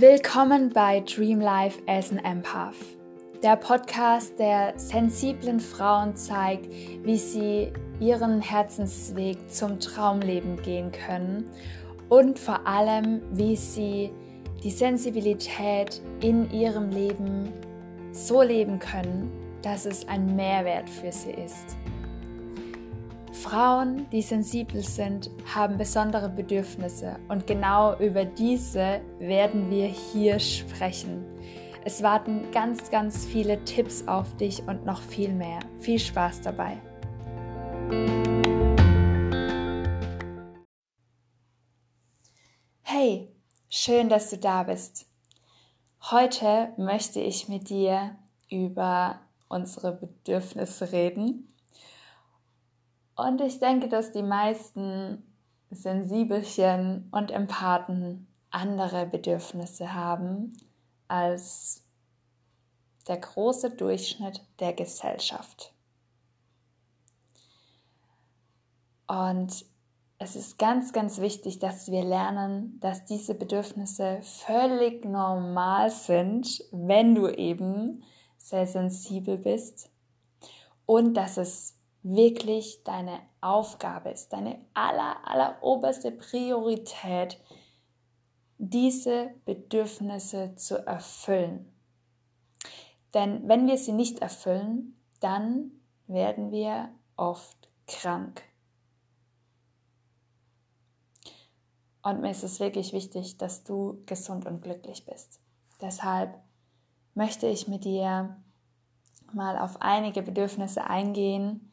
Willkommen bei Dream Life as an Empath, der Podcast, der sensiblen Frauen zeigt, wie sie ihren Herzensweg zum Traumleben gehen können und vor allem, wie sie die Sensibilität in ihrem Leben so leben können, dass es ein Mehrwert für sie ist. Frauen, die sensibel sind, haben besondere Bedürfnisse und genau über diese werden wir hier sprechen. Es warten ganz, ganz viele Tipps auf dich und noch viel mehr. Viel Spaß dabei. Hey, schön, dass du da bist. Heute möchte ich mit dir über unsere Bedürfnisse reden und ich denke, dass die meisten Sensibelchen und Empathen andere Bedürfnisse haben als der große Durchschnitt der Gesellschaft. Und es ist ganz, ganz wichtig, dass wir lernen, dass diese Bedürfnisse völlig normal sind, wenn du eben sehr sensibel bist und dass es wirklich deine Aufgabe ist, deine aller, aller oberste Priorität, diese Bedürfnisse zu erfüllen. Denn wenn wir sie nicht erfüllen, dann werden wir oft krank. Und mir ist es wirklich wichtig, dass du gesund und glücklich bist. Deshalb möchte ich mit dir mal auf einige Bedürfnisse eingehen,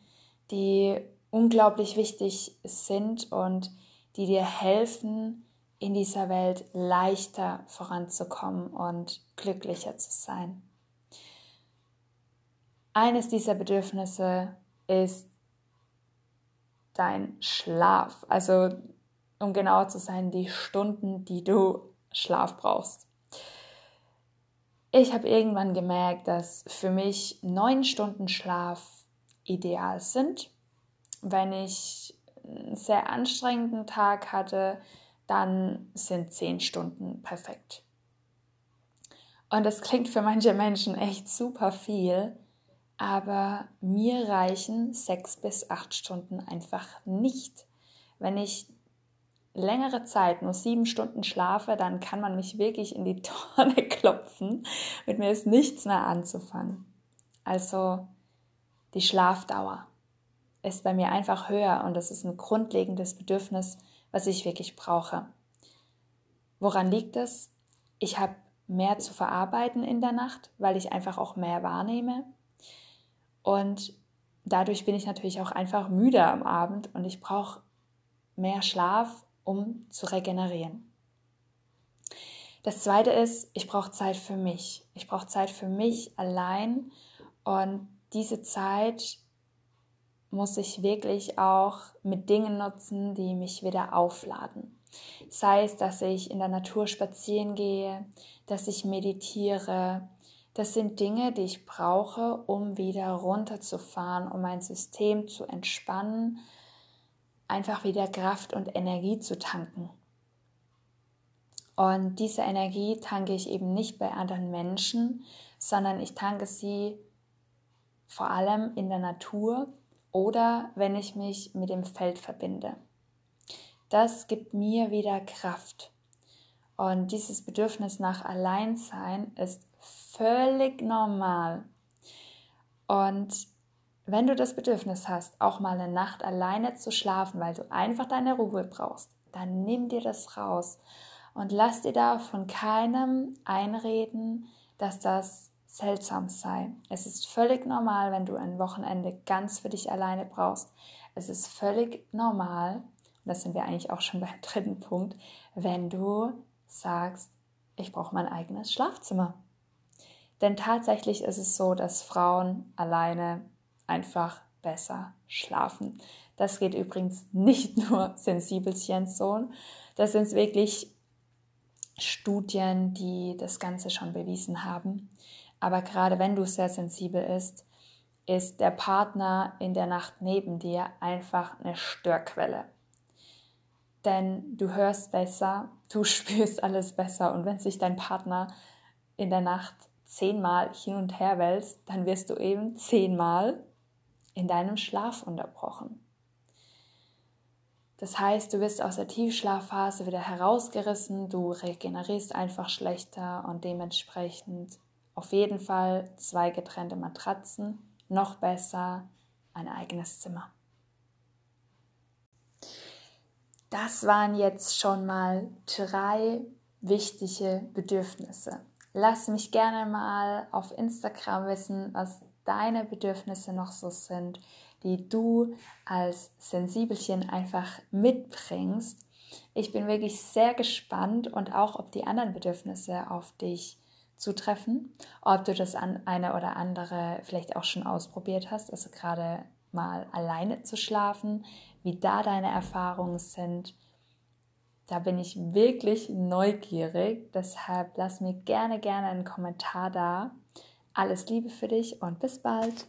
die unglaublich wichtig sind und die dir helfen, in dieser Welt leichter voranzukommen und glücklicher zu sein. Eines dieser Bedürfnisse ist dein Schlaf, also um genauer zu sein, die Stunden, die du Schlaf brauchst. Ich habe irgendwann gemerkt, dass für mich neun Stunden Schlaf ideal sind. Wenn ich einen sehr anstrengenden Tag hatte, dann sind zehn Stunden perfekt. Und das klingt für manche Menschen echt super viel, aber mir reichen sechs bis acht Stunden einfach nicht. Wenn ich längere Zeit nur sieben Stunden schlafe, dann kann man mich wirklich in die Tonne klopfen. Mit mir ist nichts mehr anzufangen. Also die Schlafdauer ist bei mir einfach höher und das ist ein grundlegendes Bedürfnis, was ich wirklich brauche. Woran liegt es? Ich habe mehr zu verarbeiten in der Nacht, weil ich einfach auch mehr wahrnehme. Und dadurch bin ich natürlich auch einfach müde am Abend und ich brauche mehr Schlaf, um zu regenerieren. Das zweite ist, ich brauche Zeit für mich. Ich brauche Zeit für mich allein und diese Zeit muss ich wirklich auch mit Dingen nutzen, die mich wieder aufladen. Sei es, dass ich in der Natur spazieren gehe, dass ich meditiere. Das sind Dinge, die ich brauche, um wieder runterzufahren, um mein System zu entspannen, einfach wieder Kraft und Energie zu tanken. Und diese Energie tanke ich eben nicht bei anderen Menschen, sondern ich tanke sie vor allem in der Natur oder wenn ich mich mit dem Feld verbinde. Das gibt mir wieder Kraft. Und dieses Bedürfnis nach Alleinsein ist völlig normal. Und wenn du das Bedürfnis hast, auch mal eine Nacht alleine zu schlafen, weil du einfach deine Ruhe brauchst, dann nimm dir das raus und lass dir da von keinem einreden, dass das seltsam sei. Es ist völlig normal, wenn du ein Wochenende ganz für dich alleine brauchst. Es ist völlig normal, und das sind wir eigentlich auch schon beim dritten Punkt, wenn du sagst, ich brauche mein eigenes Schlafzimmer. Denn tatsächlich ist es so, dass Frauen alleine einfach besser schlafen. Das geht übrigens nicht nur Sensibelchen so. Das sind wirklich Studien, die das Ganze schon bewiesen haben. Aber gerade wenn du sehr sensibel bist, ist der Partner in der Nacht neben dir einfach eine Störquelle. denn du hörst besser, du spürst alles besser und wenn sich dein Partner in der Nacht zehnmal hin und her wälzt, dann wirst du eben zehnmal in deinem Schlaf unterbrochen. Das heißt, du wirst aus der Tiefschlafphase wieder herausgerissen, du regenerierst einfach schlechter und dementsprechend auf jeden Fall zwei getrennte Matratzen, noch besser ein eigenes Zimmer. Das waren jetzt schon mal drei wichtige Bedürfnisse. Lass mich gerne mal auf Instagram wissen, was deine Bedürfnisse noch so sind, die du als Sensibelchen einfach mitbringst. Ich bin wirklich sehr gespannt und auch, ob die anderen Bedürfnisse auf dich zutreffen, ob du das an eine oder andere vielleicht auch schon ausprobiert hast, also gerade mal alleine zu schlafen, wie da deine Erfahrungen sind. Da bin ich wirklich neugierig, deshalb lass mir gerne, gerne einen Kommentar da. Alles Liebe für dich und bis bald.